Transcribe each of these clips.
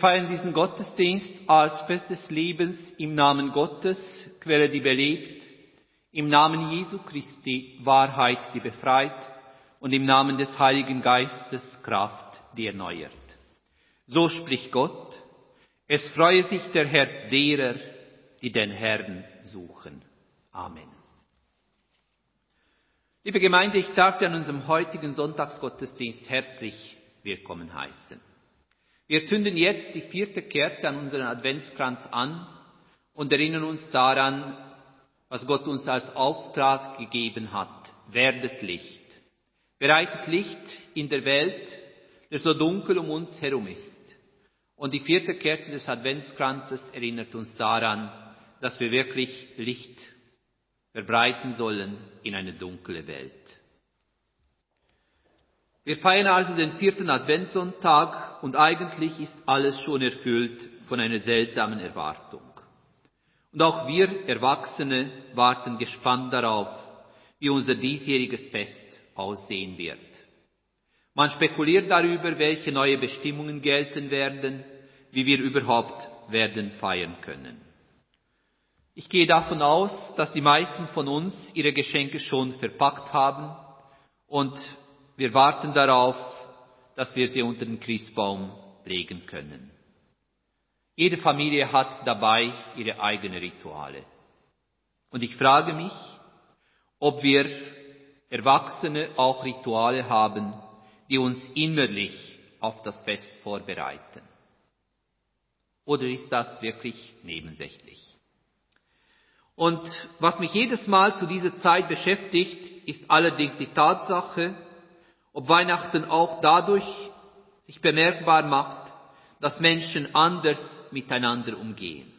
Feiern diesen Gottesdienst als Fest des Lebens im Namen Gottes, Quelle, die belebt, im Namen Jesu Christi, Wahrheit, die befreit und im Namen des Heiligen Geistes, Kraft, die erneuert. So spricht Gott, es freue sich der Herr derer, die den Herrn suchen. Amen. Liebe Gemeinde, ich darf Sie an unserem heutigen Sonntagsgottesdienst herzlich willkommen heißen. Wir zünden jetzt die vierte Kerze an unseren Adventskranz an und erinnern uns daran, was Gott uns als Auftrag gegeben hat. Werdet Licht. Bereitet Licht in der Welt, der so dunkel um uns herum ist. Und die vierte Kerze des Adventskranzes erinnert uns daran, dass wir wirklich Licht verbreiten sollen in eine dunkle Welt. Wir feiern also den vierten Adventssonntag und eigentlich ist alles schon erfüllt von einer seltsamen Erwartung. Und auch wir Erwachsene warten gespannt darauf, wie unser diesjähriges Fest aussehen wird. Man spekuliert darüber, welche neue Bestimmungen gelten werden, wie wir überhaupt werden feiern können. Ich gehe davon aus, dass die meisten von uns ihre Geschenke schon verpackt haben und wir warten darauf, dass wir sie unter den Christbaum legen können. Jede Familie hat dabei ihre eigenen Rituale. Und ich frage mich, ob wir Erwachsene auch Rituale haben, die uns innerlich auf das Fest vorbereiten. Oder ist das wirklich nebensächlich? Und was mich jedes Mal zu dieser Zeit beschäftigt, ist allerdings die Tatsache, ob Weihnachten auch dadurch sich bemerkbar macht, dass Menschen anders miteinander umgehen.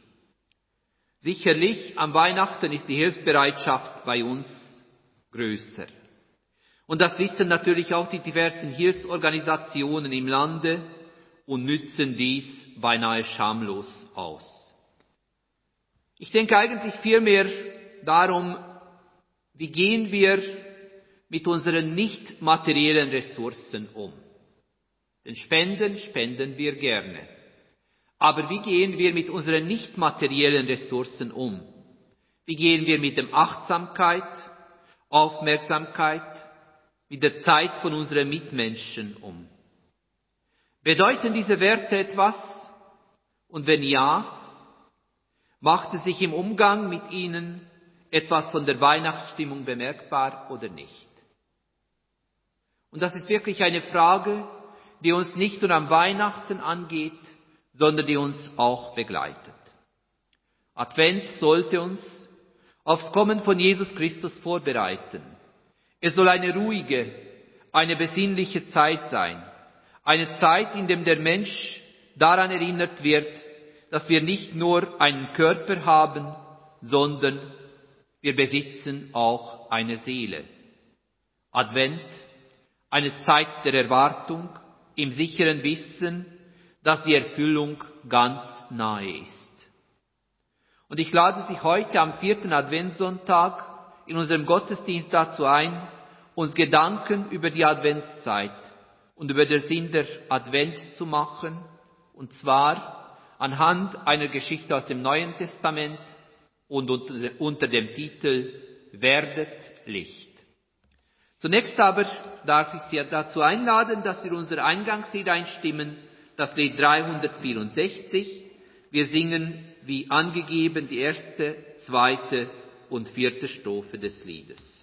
Sicherlich am Weihnachten ist die Hilfsbereitschaft bei uns größer. Und das wissen natürlich auch die diversen Hilfsorganisationen im Lande und nützen dies beinahe schamlos aus. Ich denke eigentlich vielmehr darum, wie gehen wir mit unseren nicht materiellen Ressourcen um. Denn Spenden spenden wir gerne. Aber wie gehen wir mit unseren nicht materiellen Ressourcen um? Wie gehen wir mit dem Achtsamkeit, Aufmerksamkeit, mit der Zeit von unseren Mitmenschen um? Bedeuten diese Werte etwas? Und wenn ja, macht es sich im Umgang mit ihnen etwas von der Weihnachtsstimmung bemerkbar oder nicht? Und das ist wirklich eine Frage, die uns nicht nur am Weihnachten angeht, sondern die uns auch begleitet. Advent sollte uns aufs Kommen von Jesus Christus vorbereiten. Es soll eine ruhige, eine besinnliche Zeit sein. Eine Zeit, in der der Mensch daran erinnert wird, dass wir nicht nur einen Körper haben, sondern wir besitzen auch eine Seele. Advent eine Zeit der Erwartung im sicheren Wissen, dass die Erfüllung ganz nahe ist. Und ich lade Sie heute am vierten Adventssonntag in unserem Gottesdienst dazu ein, uns Gedanken über die Adventszeit und über den Sinn der Advent zu machen, und zwar anhand einer Geschichte aus dem Neuen Testament und unter dem Titel Werdet Licht. Zunächst aber darf ich Sie dazu einladen, dass wir unser Eingangslied einstimmen, das Lied 364. Wir singen wie angegeben die erste, zweite und vierte Strophe des Liedes.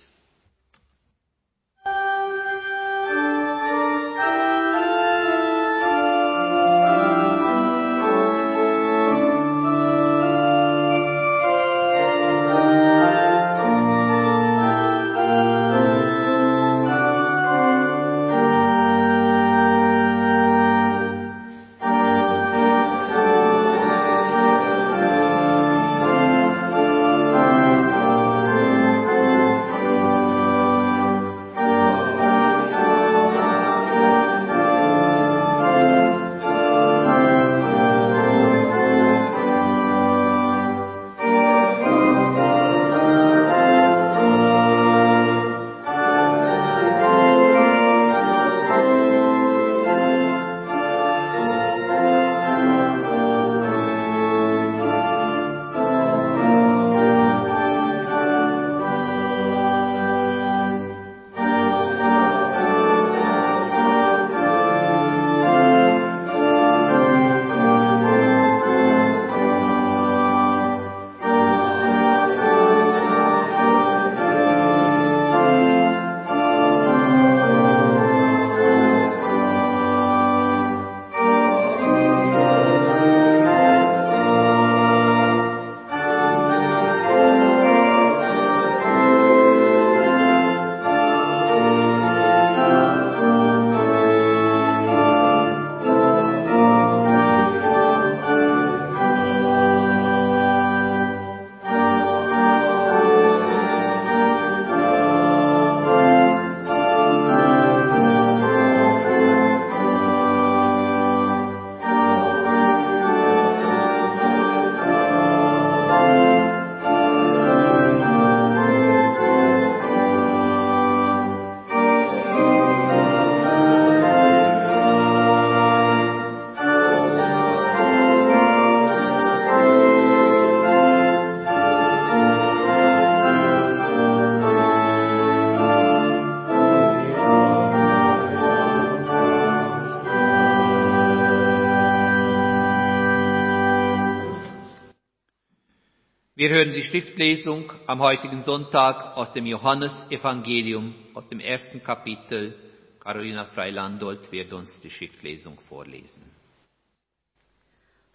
Wir hören die Schriftlesung am heutigen Sonntag aus dem Johannesevangelium, aus dem ersten Kapitel. Carolina Freilandolt wird uns die Schriftlesung vorlesen.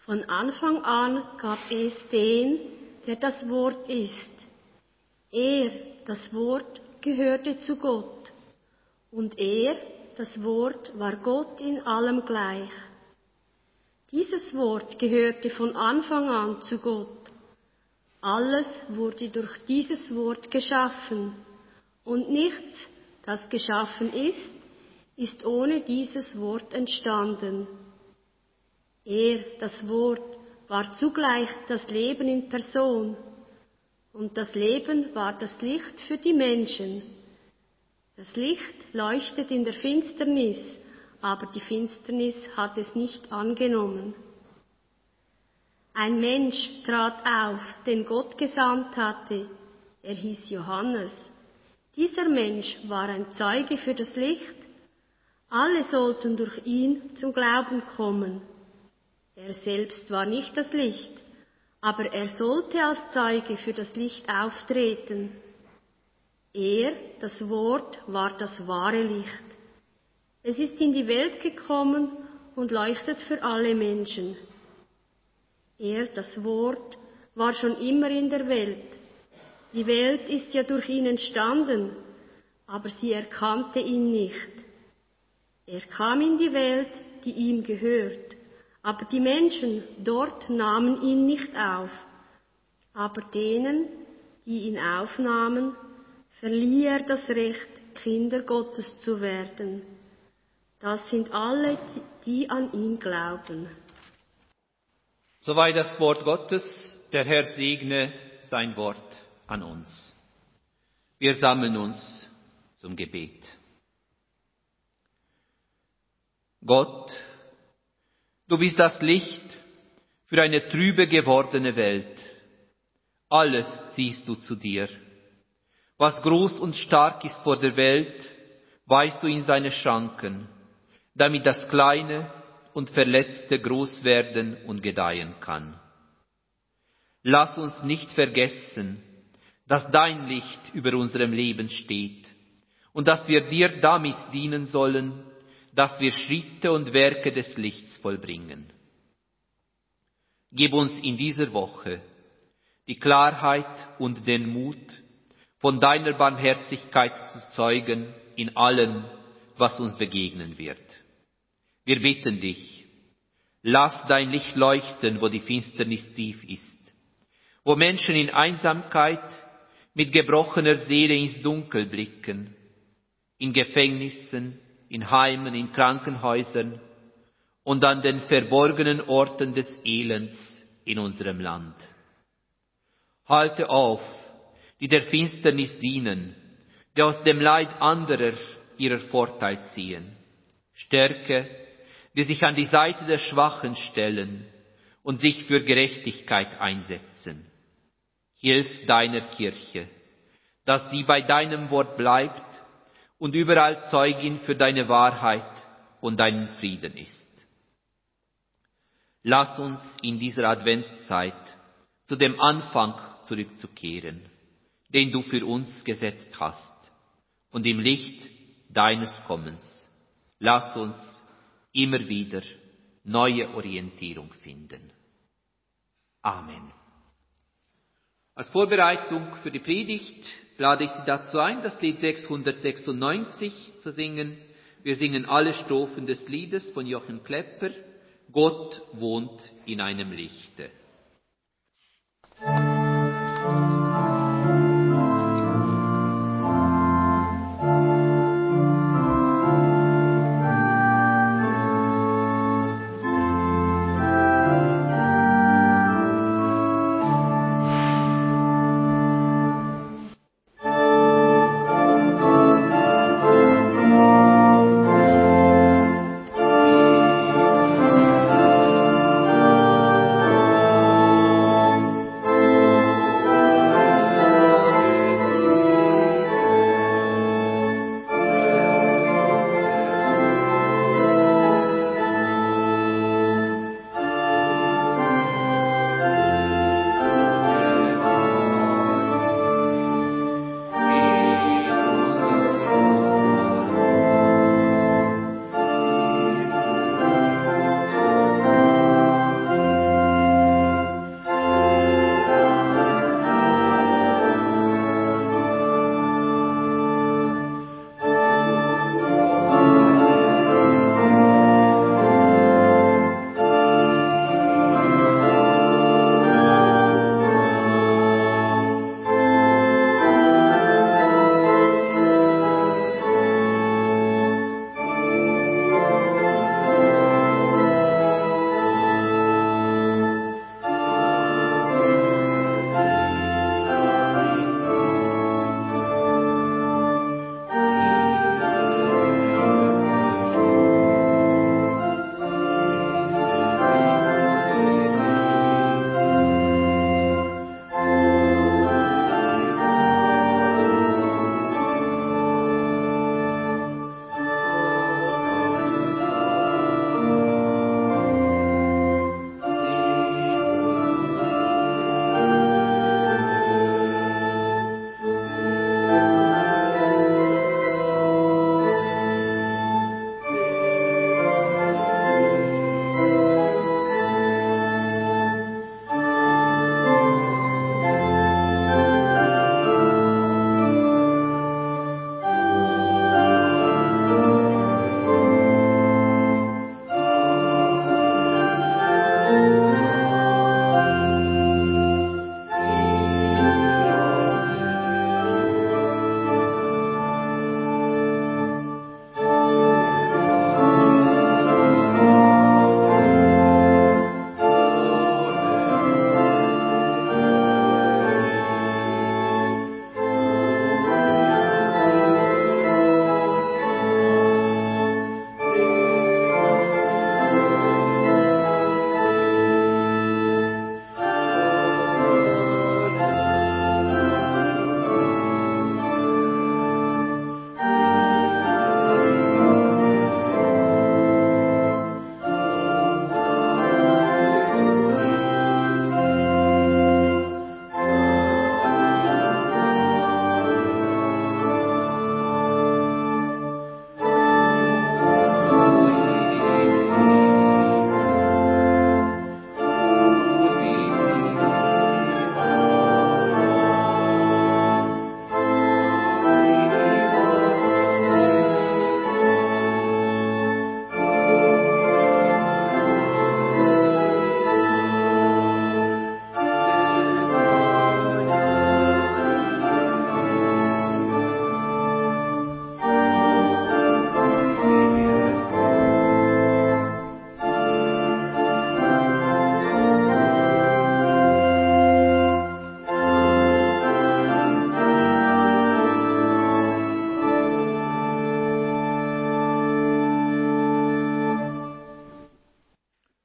Von Anfang an gab es den, der das Wort ist. Er, das Wort, gehörte zu Gott. Und er, das Wort, war Gott in allem gleich. Dieses Wort gehörte von Anfang an zu Gott. Alles wurde durch dieses Wort geschaffen und nichts, das geschaffen ist, ist ohne dieses Wort entstanden. Er, das Wort, war zugleich das Leben in Person und das Leben war das Licht für die Menschen. Das Licht leuchtet in der Finsternis, aber die Finsternis hat es nicht angenommen. Ein Mensch trat auf, den Gott gesandt hatte. Er hieß Johannes. Dieser Mensch war ein Zeuge für das Licht. Alle sollten durch ihn zum Glauben kommen. Er selbst war nicht das Licht, aber er sollte als Zeuge für das Licht auftreten. Er, das Wort, war das wahre Licht. Es ist in die Welt gekommen und leuchtet für alle Menschen. Er, das Wort, war schon immer in der Welt. Die Welt ist ja durch ihn entstanden, aber sie erkannte ihn nicht. Er kam in die Welt, die ihm gehört, aber die Menschen dort nahmen ihn nicht auf. Aber denen, die ihn aufnahmen, verlieh er das Recht, Kinder Gottes zu werden. Das sind alle, die an ihn glauben. Soweit das Wort Gottes. Der Herr segne sein Wort an uns. Wir sammeln uns zum Gebet. Gott, du bist das Licht für eine trübe gewordene Welt. Alles ziehst du zu dir. Was groß und stark ist vor der Welt, weist du in seine Schranken, damit das Kleine und Verletzte groß werden und gedeihen kann. Lass uns nicht vergessen, dass dein Licht über unserem Leben steht und dass wir dir damit dienen sollen, dass wir Schritte und Werke des Lichts vollbringen. Gib uns in dieser Woche die Klarheit und den Mut, von deiner Barmherzigkeit zu zeugen in allem, was uns begegnen wird. Wir bitten dich, lass dein Licht leuchten, wo die Finsternis tief ist, wo Menschen in Einsamkeit mit gebrochener Seele ins Dunkel blicken, in Gefängnissen, in Heimen, in Krankenhäusern und an den verborgenen Orten des Elends in unserem Land. Halte auf, die der Finsternis dienen, die aus dem Leid anderer ihrer Vorteil ziehen. Stärke die sich an die Seite der Schwachen stellen und sich für Gerechtigkeit einsetzen. Hilf deiner Kirche, dass sie bei deinem Wort bleibt und überall Zeugin für deine Wahrheit und deinen Frieden ist. Lass uns in dieser Adventszeit zu dem Anfang zurückzukehren, den du für uns gesetzt hast, und im Licht deines Kommens. Lass uns immer wieder neue Orientierung finden. Amen. Als Vorbereitung für die Predigt lade ich Sie dazu ein, das Lied 696 zu singen. Wir singen alle Strophen des Liedes von Jochen Klepper. Gott wohnt in einem Lichte.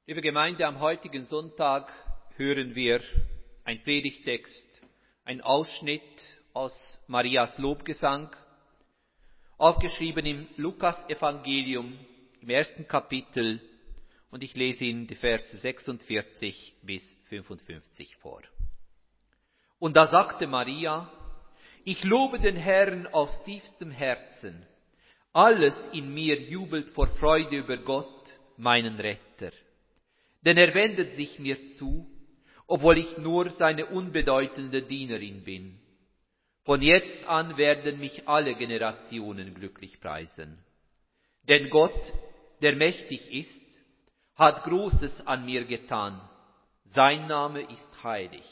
Liebe Gemeinde, am heutigen Sonntag hören wir ein Predigtext, ein Ausschnitt aus Marias Lobgesang, aufgeschrieben im Lukas-Evangelium im ersten Kapitel und ich lese Ihnen die Verse 46 bis 55 vor. Und da sagte Maria, ich lobe den Herrn aus tiefstem Herzen. Alles in mir jubelt vor Freude über Gott, meinen Retter. Denn er wendet sich mir zu, obwohl ich nur seine unbedeutende Dienerin bin. Von jetzt an werden mich alle Generationen glücklich preisen. Denn Gott, der mächtig ist, hat Großes an mir getan. Sein Name ist heilig.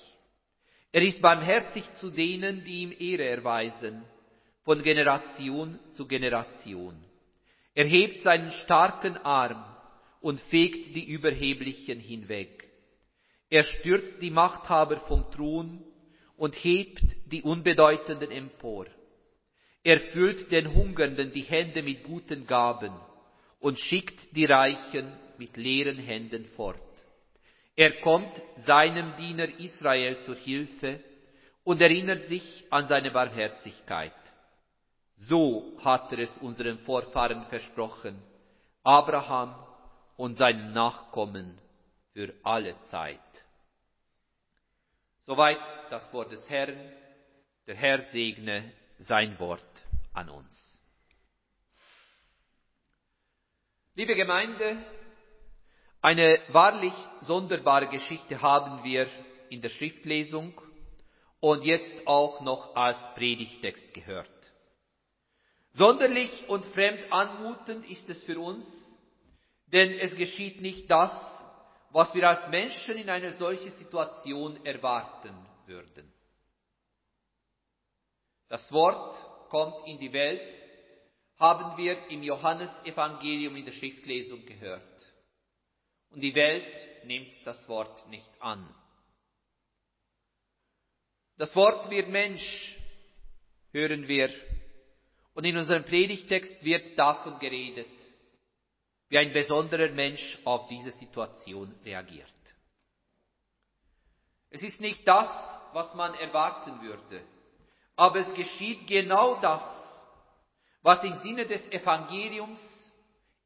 Er ist barmherzig zu denen, die ihm Ehre erweisen, von Generation zu Generation. Er hebt seinen starken Arm und fegt die Überheblichen hinweg. Er stürzt die Machthaber vom Thron und hebt die Unbedeutenden empor. Er füllt den Hungernden die Hände mit guten Gaben und schickt die Reichen mit leeren Händen fort. Er kommt seinem Diener Israel zur Hilfe und erinnert sich an seine Barmherzigkeit. So hat er es unseren Vorfahren versprochen, Abraham und seinen Nachkommen für alle Zeit. Soweit das Wort des Herrn. Der Herr segne sein Wort an uns. Liebe Gemeinde, eine wahrlich sonderbare Geschichte haben wir in der Schriftlesung und jetzt auch noch als Predigtext gehört. Sonderlich und fremd anmutend ist es für uns, denn es geschieht nicht das, was wir als Menschen in einer solchen Situation erwarten würden. Das Wort kommt in die Welt, haben wir im Johannesevangelium in der Schriftlesung gehört und die Welt nimmt das Wort nicht an. Das Wort wird Mensch, hören wir, und in unserem Predigtext wird davon geredet, wie ein besonderer Mensch auf diese Situation reagiert. Es ist nicht das, was man erwarten würde, aber es geschieht genau das, was im Sinne des Evangeliums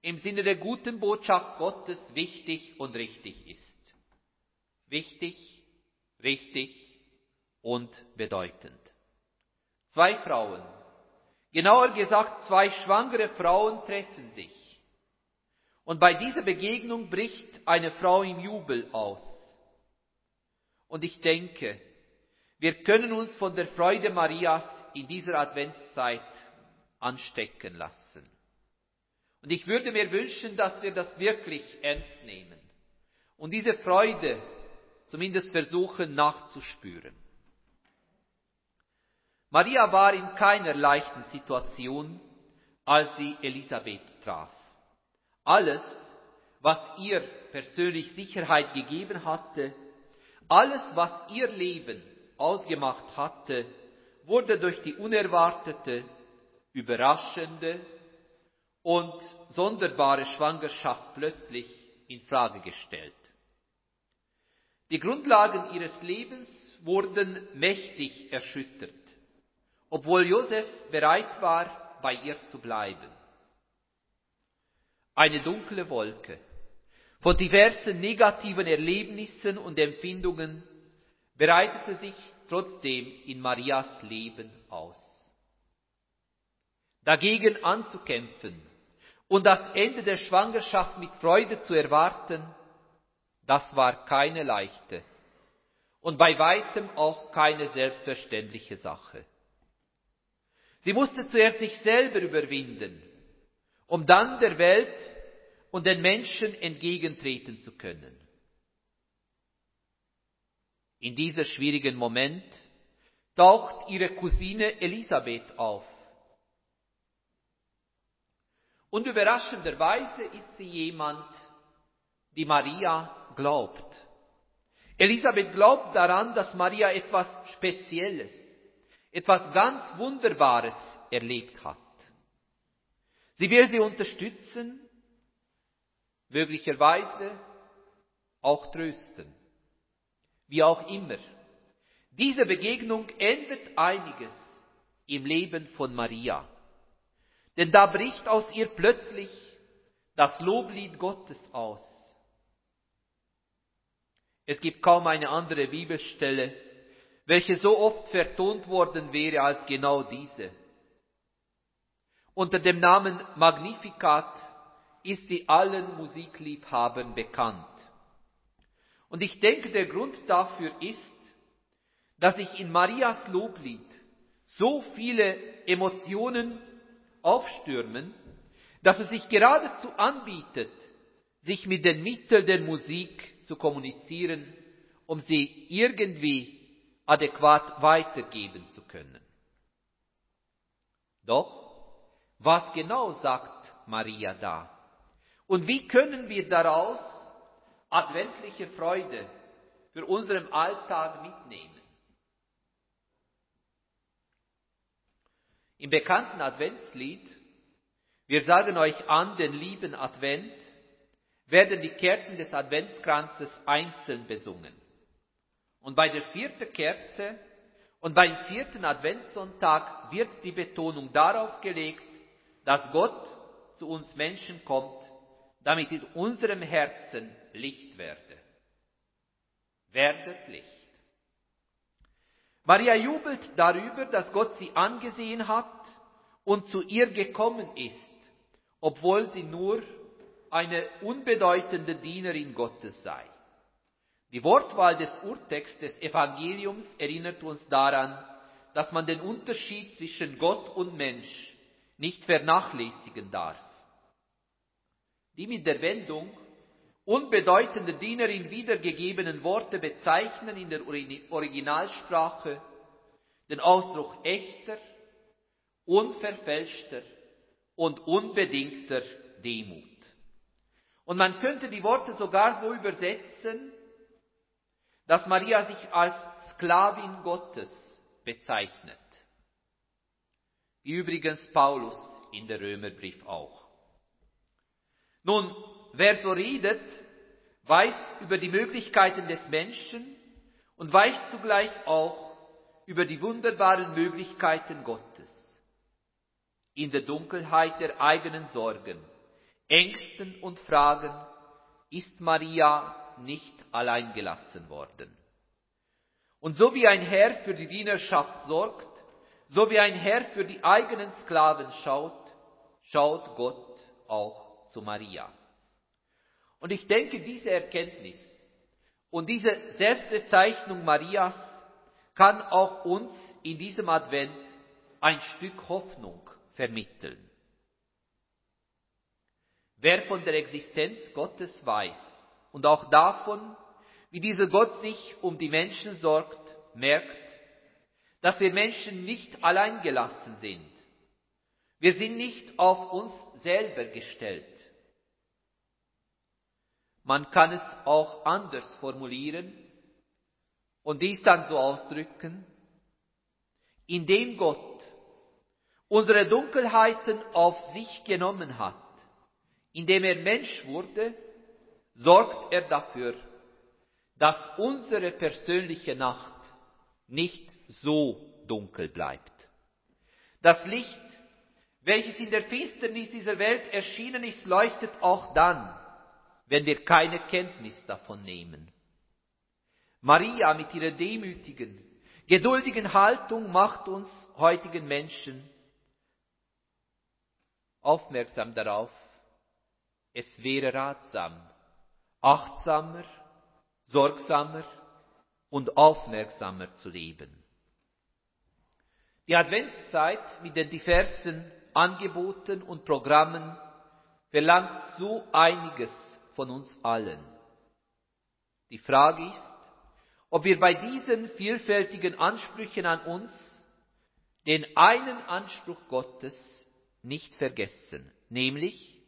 im Sinne der guten Botschaft Gottes wichtig und richtig ist. Wichtig, richtig und bedeutend. Zwei Frauen, genauer gesagt zwei schwangere Frauen treffen sich. Und bei dieser Begegnung bricht eine Frau im Jubel aus. Und ich denke, wir können uns von der Freude Marias in dieser Adventszeit anstecken lassen. Und ich würde mir wünschen, dass wir das wirklich ernst nehmen und diese Freude zumindest versuchen nachzuspüren. Maria war in keiner leichten Situation, als sie Elisabeth traf. Alles, was ihr persönlich Sicherheit gegeben hatte, alles, was ihr Leben ausgemacht hatte, wurde durch die unerwartete, überraschende und sonderbare Schwangerschaft plötzlich in Frage gestellt. Die Grundlagen ihres Lebens wurden mächtig erschüttert, obwohl Josef bereit war, bei ihr zu bleiben. Eine dunkle Wolke von diversen negativen Erlebnissen und Empfindungen bereitete sich trotzdem in Marias Leben aus. Dagegen anzukämpfen und das Ende der Schwangerschaft mit Freude zu erwarten, das war keine leichte und bei weitem auch keine selbstverständliche Sache. Sie musste zuerst sich selber überwinden, um dann der Welt und den Menschen entgegentreten zu können. In dieser schwierigen Moment taucht ihre Cousine Elisabeth auf. Und überraschenderweise ist sie jemand, die Maria glaubt. Elisabeth glaubt daran, dass Maria etwas Spezielles, etwas ganz Wunderbares erlebt hat. Sie will sie unterstützen, möglicherweise auch trösten. Wie auch immer. Diese Begegnung ändert einiges im Leben von Maria. Denn da bricht aus ihr plötzlich das Loblied Gottes aus. Es gibt kaum eine andere Bibelstelle, welche so oft vertont worden wäre als genau diese. Unter dem Namen Magnificat ist sie allen Musikliebhabern bekannt. Und ich denke, der Grund dafür ist, dass sich in Marias Loblied so viele Emotionen aufstürmen, dass es sich geradezu anbietet, sich mit den Mitteln der Musik zu kommunizieren, um sie irgendwie adäquat weitergeben zu können. Doch, was genau sagt Maria da? Und wie können wir daraus adventliche Freude für unseren Alltag mitnehmen? Im bekannten Adventslied, wir sagen euch an den lieben Advent, werden die Kerzen des Adventskranzes einzeln besungen. Und bei der vierten Kerze und beim vierten Adventssonntag wird die Betonung darauf gelegt, dass Gott zu uns Menschen kommt, damit in unserem Herzen Licht werde. Werdet Licht. Maria jubelt darüber, dass Gott sie angesehen hat und zu ihr gekommen ist, obwohl sie nur eine unbedeutende Dienerin Gottes sei. Die Wortwahl des Urtexts des Evangeliums erinnert uns daran, dass man den Unterschied zwischen Gott und Mensch nicht vernachlässigen darf. Die mit der Wendung unbedeutende Dienerin wiedergegebenen Worte bezeichnen in der Originalsprache den Ausdruck echter, unverfälschter und unbedingter Demut. Und man könnte die Worte sogar so übersetzen, dass Maria sich als Sklavin Gottes bezeichnet. Wie übrigens Paulus in der Römerbrief auch. Nun, wer so redet, weiß über die Möglichkeiten des Menschen und weiß zugleich auch über die wunderbaren Möglichkeiten Gottes. In der Dunkelheit der eigenen Sorgen, Ängsten und Fragen ist Maria nicht allein gelassen worden. Und so wie ein Herr für die Dienerschaft sorgt, so wie ein Herr für die eigenen Sklaven schaut, schaut Gott auch zu Maria. Und ich denke, diese Erkenntnis und diese Selbstbezeichnung Marias kann auch uns in diesem Advent ein Stück Hoffnung vermitteln. Wer von der Existenz Gottes weiß und auch davon, wie dieser Gott sich um die Menschen sorgt, merkt, dass wir Menschen nicht allein gelassen sind. Wir sind nicht auf uns selber gestellt. Man kann es auch anders formulieren und dies dann so ausdrücken, indem Gott unsere Dunkelheiten auf sich genommen hat, indem er Mensch wurde, sorgt er dafür, dass unsere persönliche Nacht nicht so dunkel bleibt. Das Licht, welches in der Finsternis dieser Welt erschienen ist, leuchtet auch dann, wenn wir keine Kenntnis davon nehmen. Maria mit ihrer demütigen, geduldigen Haltung macht uns heutigen Menschen aufmerksam darauf, es wäre ratsam, achtsamer, sorgsamer und aufmerksamer zu leben. Die Adventszeit mit den diversen Angeboten und Programmen verlangt so einiges von uns allen. Die Frage ist, ob wir bei diesen vielfältigen Ansprüchen an uns den einen Anspruch Gottes nicht vergessen, nämlich,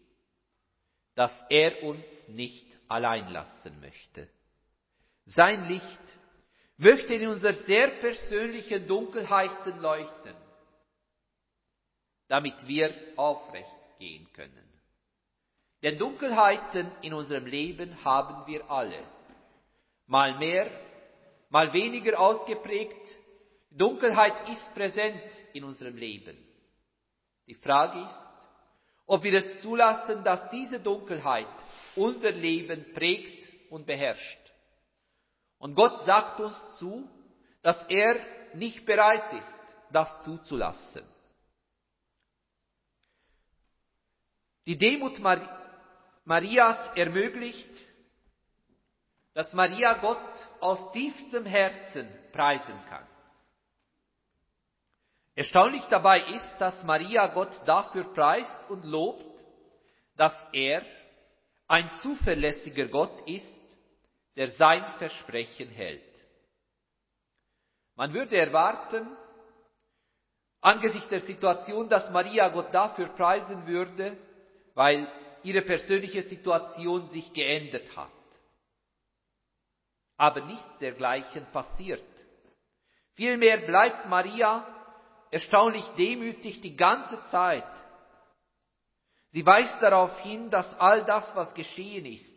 dass er uns nicht allein lassen möchte. Sein Licht möchte in unser sehr persönlichen Dunkelheiten leuchten, damit wir aufrecht gehen können. Denn Dunkelheiten in unserem Leben haben wir alle. Mal mehr, mal weniger ausgeprägt. Dunkelheit ist präsent in unserem Leben. Die Frage ist, ob wir es zulassen, dass diese Dunkelheit unser Leben prägt und beherrscht. Und Gott sagt uns zu, dass er nicht bereit ist, das zuzulassen. Die Demut Marias ermöglicht, dass Maria Gott aus tiefstem Herzen preisen kann. Erstaunlich dabei ist, dass Maria Gott dafür preist und lobt, dass er ein zuverlässiger Gott ist, der sein Versprechen hält. Man würde erwarten, angesichts der Situation, dass Maria Gott dafür preisen würde, weil ihre persönliche Situation sich geändert hat. Aber nichts dergleichen passiert. Vielmehr bleibt Maria erstaunlich demütig die ganze Zeit. Sie weist darauf hin, dass all das, was geschehen ist,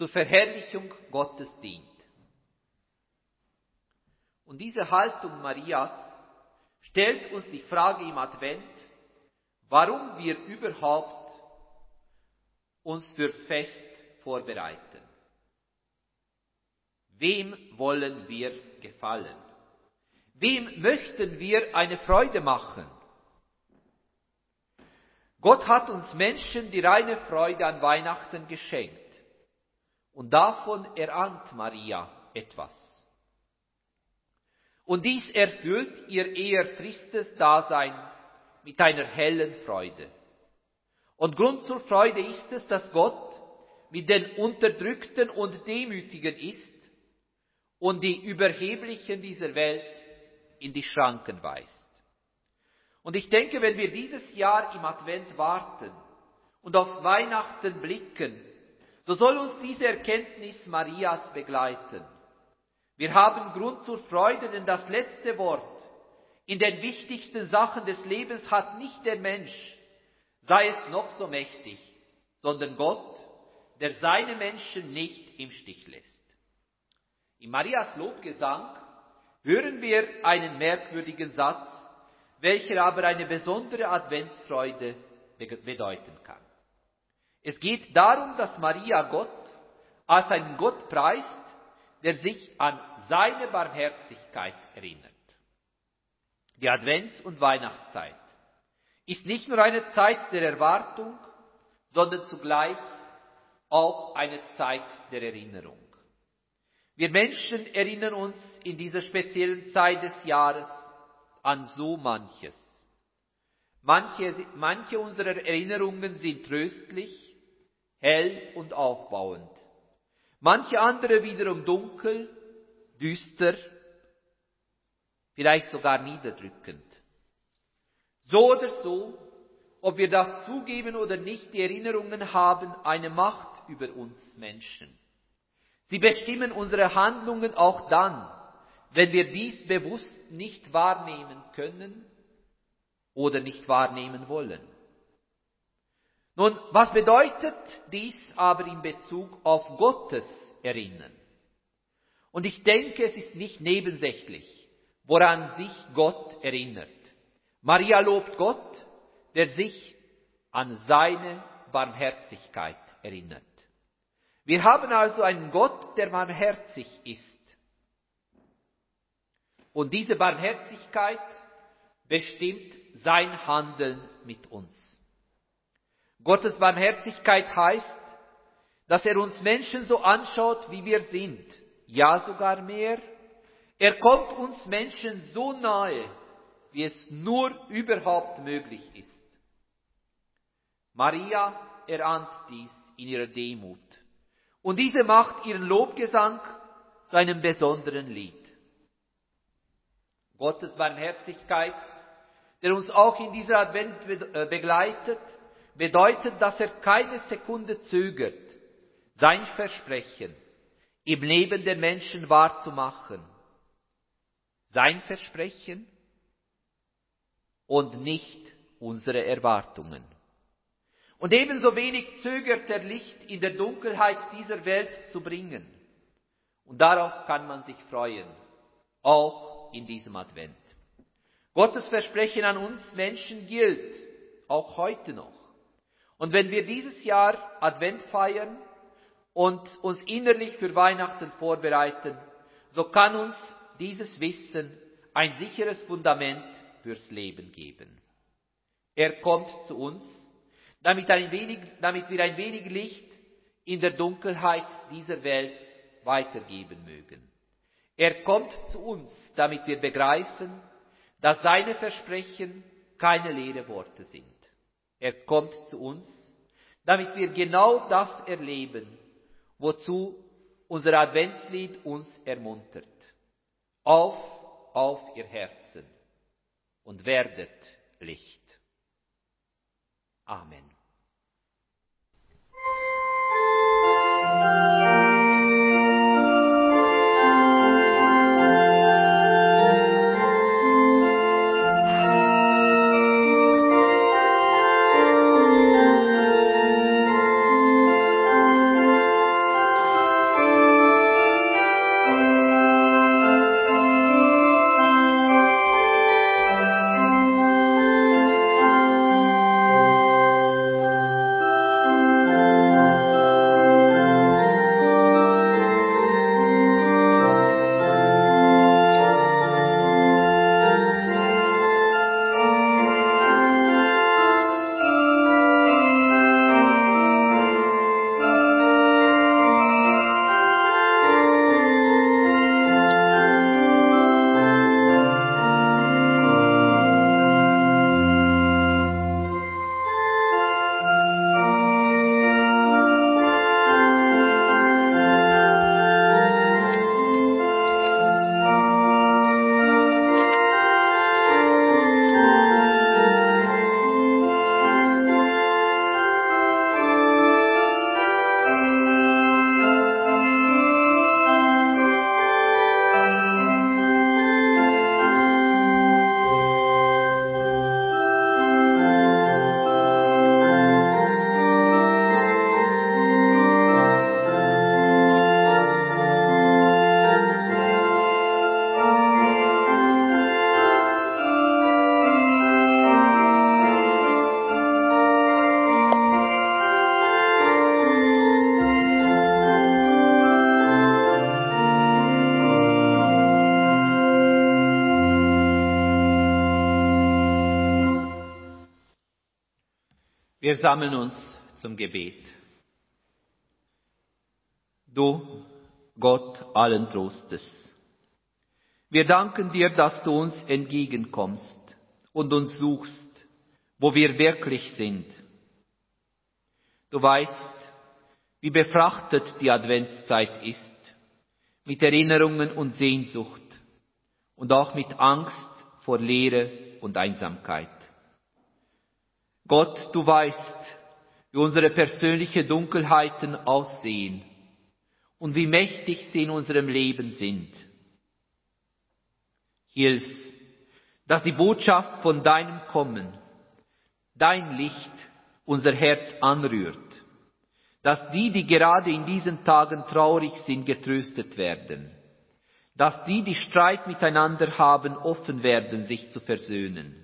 zur Verherrlichung Gottes dient. Und diese Haltung Marias stellt uns die Frage im Advent, warum wir überhaupt uns fürs Fest vorbereiten. Wem wollen wir gefallen? Wem möchten wir eine Freude machen? Gott hat uns Menschen die reine Freude an Weihnachten geschenkt. Und davon erahnt Maria etwas. Und dies erfüllt ihr eher tristes Dasein mit einer hellen Freude. Und Grund zur Freude ist es, dass Gott mit den Unterdrückten und Demütigen ist und die Überheblichen dieser Welt in die Schranken weist. Und ich denke, wenn wir dieses Jahr im Advent warten und aufs Weihnachten blicken, so soll uns diese Erkenntnis Marias begleiten. Wir haben Grund zur Freude, denn das letzte Wort in den wichtigsten Sachen des Lebens hat nicht der Mensch, sei es noch so mächtig, sondern Gott, der seine Menschen nicht im Stich lässt. In Marias Lobgesang hören wir einen merkwürdigen Satz, welcher aber eine besondere Adventsfreude bedeuten kann. Es geht darum, dass Maria Gott als einen Gott preist, der sich an seine Barmherzigkeit erinnert. Die Advents- und Weihnachtszeit ist nicht nur eine Zeit der Erwartung, sondern zugleich auch eine Zeit der Erinnerung. Wir Menschen erinnern uns in dieser speziellen Zeit des Jahres an so manches. Manche, manche unserer Erinnerungen sind tröstlich, hell und aufbauend. Manche andere wiederum dunkel, düster, vielleicht sogar niederdrückend. So oder so, ob wir das zugeben oder nicht, die Erinnerungen haben eine Macht über uns Menschen. Sie bestimmen unsere Handlungen auch dann, wenn wir dies bewusst nicht wahrnehmen können oder nicht wahrnehmen wollen. Nun, was bedeutet dies aber in Bezug auf Gottes Erinnern? Und ich denke, es ist nicht nebensächlich, woran sich Gott erinnert. Maria lobt Gott, der sich an seine Barmherzigkeit erinnert. Wir haben also einen Gott, der barmherzig ist. Und diese Barmherzigkeit bestimmt sein Handeln mit uns. Gottes Barmherzigkeit heißt, dass er uns Menschen so anschaut, wie wir sind. Ja, sogar mehr. Er kommt uns Menschen so nahe, wie es nur überhaupt möglich ist. Maria erahnt dies in ihrer Demut. Und diese macht ihren Lobgesang zu einem besonderen Lied. Gottes Barmherzigkeit, der uns auch in dieser Advent äh, begleitet, bedeutet, dass er keine Sekunde zögert, sein Versprechen im Leben der Menschen wahrzumachen. Sein Versprechen und nicht unsere Erwartungen. Und ebenso wenig zögert er Licht in der Dunkelheit dieser Welt zu bringen. Und darauf kann man sich freuen, auch in diesem Advent. Gottes Versprechen an uns Menschen gilt, auch heute noch. Und wenn wir dieses Jahr Advent feiern und uns innerlich für Weihnachten vorbereiten, so kann uns dieses Wissen ein sicheres Fundament fürs Leben geben. Er kommt zu uns, damit, wenig, damit wir ein wenig Licht in der Dunkelheit dieser Welt weitergeben mögen. Er kommt zu uns, damit wir begreifen, dass seine Versprechen keine leere Worte sind. Er kommt zu uns, damit wir genau das erleben, wozu unser Adventslied uns ermuntert. Auf, auf ihr Herzen und werdet Licht. Amen. Wir sammeln uns zum Gebet. Du, Gott allen Trostes, wir danken dir, dass du uns entgegenkommst und uns suchst, wo wir wirklich sind. Du weißt, wie befrachtet die Adventszeit ist, mit Erinnerungen und Sehnsucht und auch mit Angst vor Leere und Einsamkeit. Gott, du weißt, wie unsere persönliche Dunkelheiten aussehen und wie mächtig sie in unserem Leben sind. Hilf, dass die Botschaft von deinem Kommen, dein Licht unser Herz anrührt, dass die, die gerade in diesen Tagen traurig sind, getröstet werden, dass die, die Streit miteinander haben, offen werden, sich zu versöhnen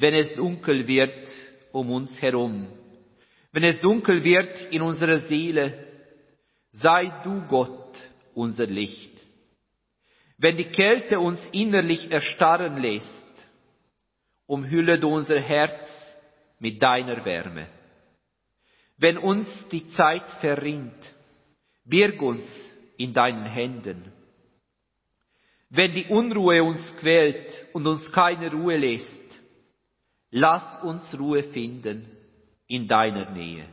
wenn es dunkel wird um uns herum, wenn es dunkel wird in unserer Seele, sei du Gott unser Licht. Wenn die Kälte uns innerlich erstarren lässt, umhülle du unser Herz mit deiner Wärme. Wenn uns die Zeit verrinnt, birg uns in deinen Händen. Wenn die Unruhe uns quält und uns keine Ruhe lässt, Lass uns Ruhe finden in deiner Nähe.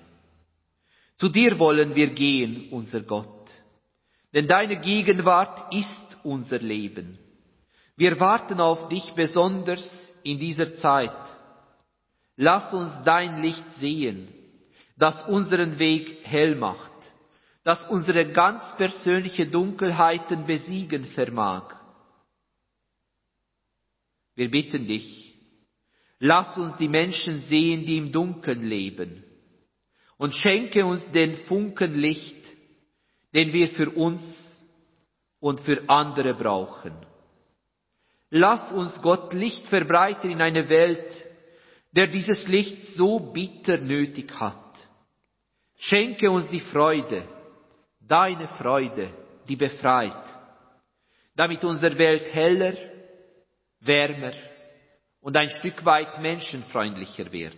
Zu dir wollen wir gehen, unser Gott, denn deine Gegenwart ist unser Leben. Wir warten auf dich besonders in dieser Zeit. Lass uns dein Licht sehen, das unseren Weg hell macht, das unsere ganz persönliche Dunkelheiten besiegen vermag. Wir bitten dich, Lass uns die Menschen sehen, die im Dunkeln leben. Und schenke uns den Funken Licht, den wir für uns und für andere brauchen. Lass uns Gott Licht verbreiten in eine Welt, der dieses Licht so bitter nötig hat. Schenke uns die Freude, deine Freude, die befreit, damit unsere Welt heller, wärmer und ein Stück weit menschenfreundlicher wird.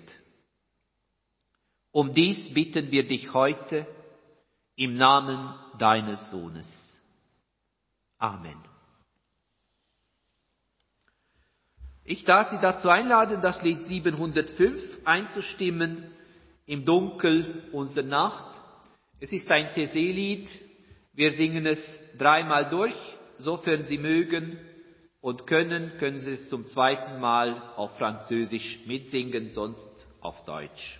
Um dies bitten wir dich heute im Namen deines Sohnes. Amen. Ich darf Sie dazu einladen, das Lied 705 einzustimmen, im Dunkel unserer Nacht. Es ist ein Theselied. Wir singen es dreimal durch, sofern Sie mögen und können, können Sie es zum zweiten Mal auf Französisch mitsingen, sonst auf Deutsch.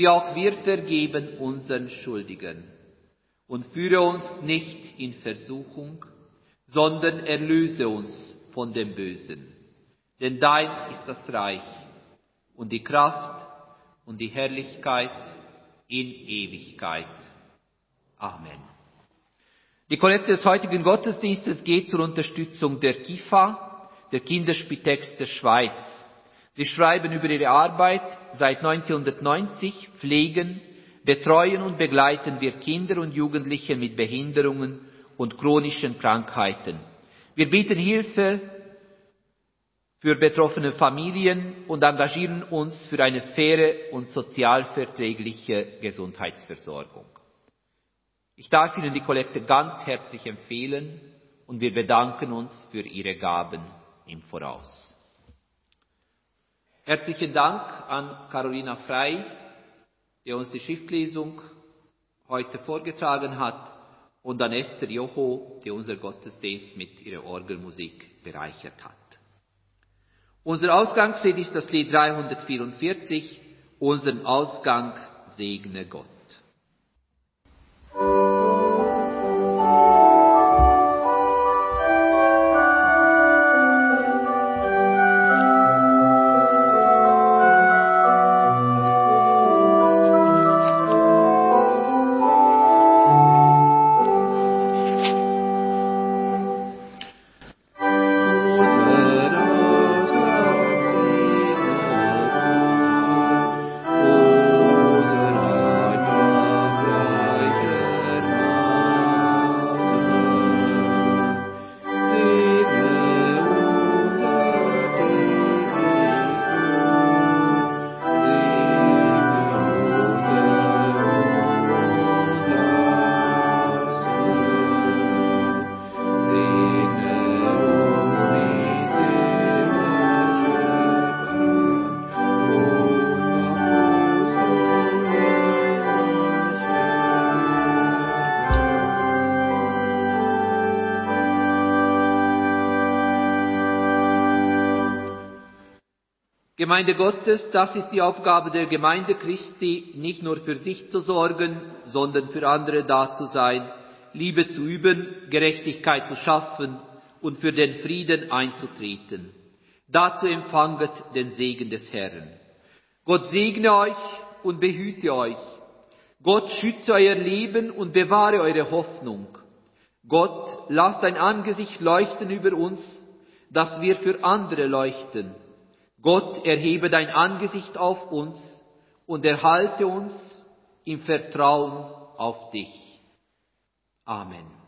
wie auch wir vergeben unseren Schuldigen. Und führe uns nicht in Versuchung, sondern erlöse uns von dem Bösen. Denn dein ist das Reich und die Kraft und die Herrlichkeit in Ewigkeit. Amen. Die Kollekte des heutigen Gottesdienstes geht zur Unterstützung der KIFA, der Kinderspitex der Schweiz. Sie schreiben über ihre Arbeit seit 1990, pflegen, betreuen und begleiten wir Kinder und Jugendliche mit Behinderungen und chronischen Krankheiten. Wir bieten Hilfe für betroffene Familien und engagieren uns für eine faire und sozial verträgliche Gesundheitsversorgung. Ich darf Ihnen die Kollekte ganz herzlich empfehlen und wir bedanken uns für Ihre Gaben im Voraus. Herzlichen Dank an Carolina Frei, die uns die Schriftlesung heute vorgetragen hat, und an Esther Jocho, die unser Gottesdienst mit ihrer Orgelmusik bereichert hat. Unser Ausgangslied ist das Lied 344, unseren Ausgang segne Gott. Gemeinde Gottes, das ist die Aufgabe der Gemeinde Christi, nicht nur für sich zu sorgen, sondern für andere da zu sein, Liebe zu üben, Gerechtigkeit zu schaffen und für den Frieden einzutreten. Dazu empfanget den Segen des Herrn. Gott segne euch und behüte euch. Gott schütze euer Leben und bewahre eure Hoffnung. Gott, lasst dein Angesicht leuchten über uns, dass wir für andere leuchten. Gott, erhebe dein Angesicht auf uns und erhalte uns im Vertrauen auf dich. Amen.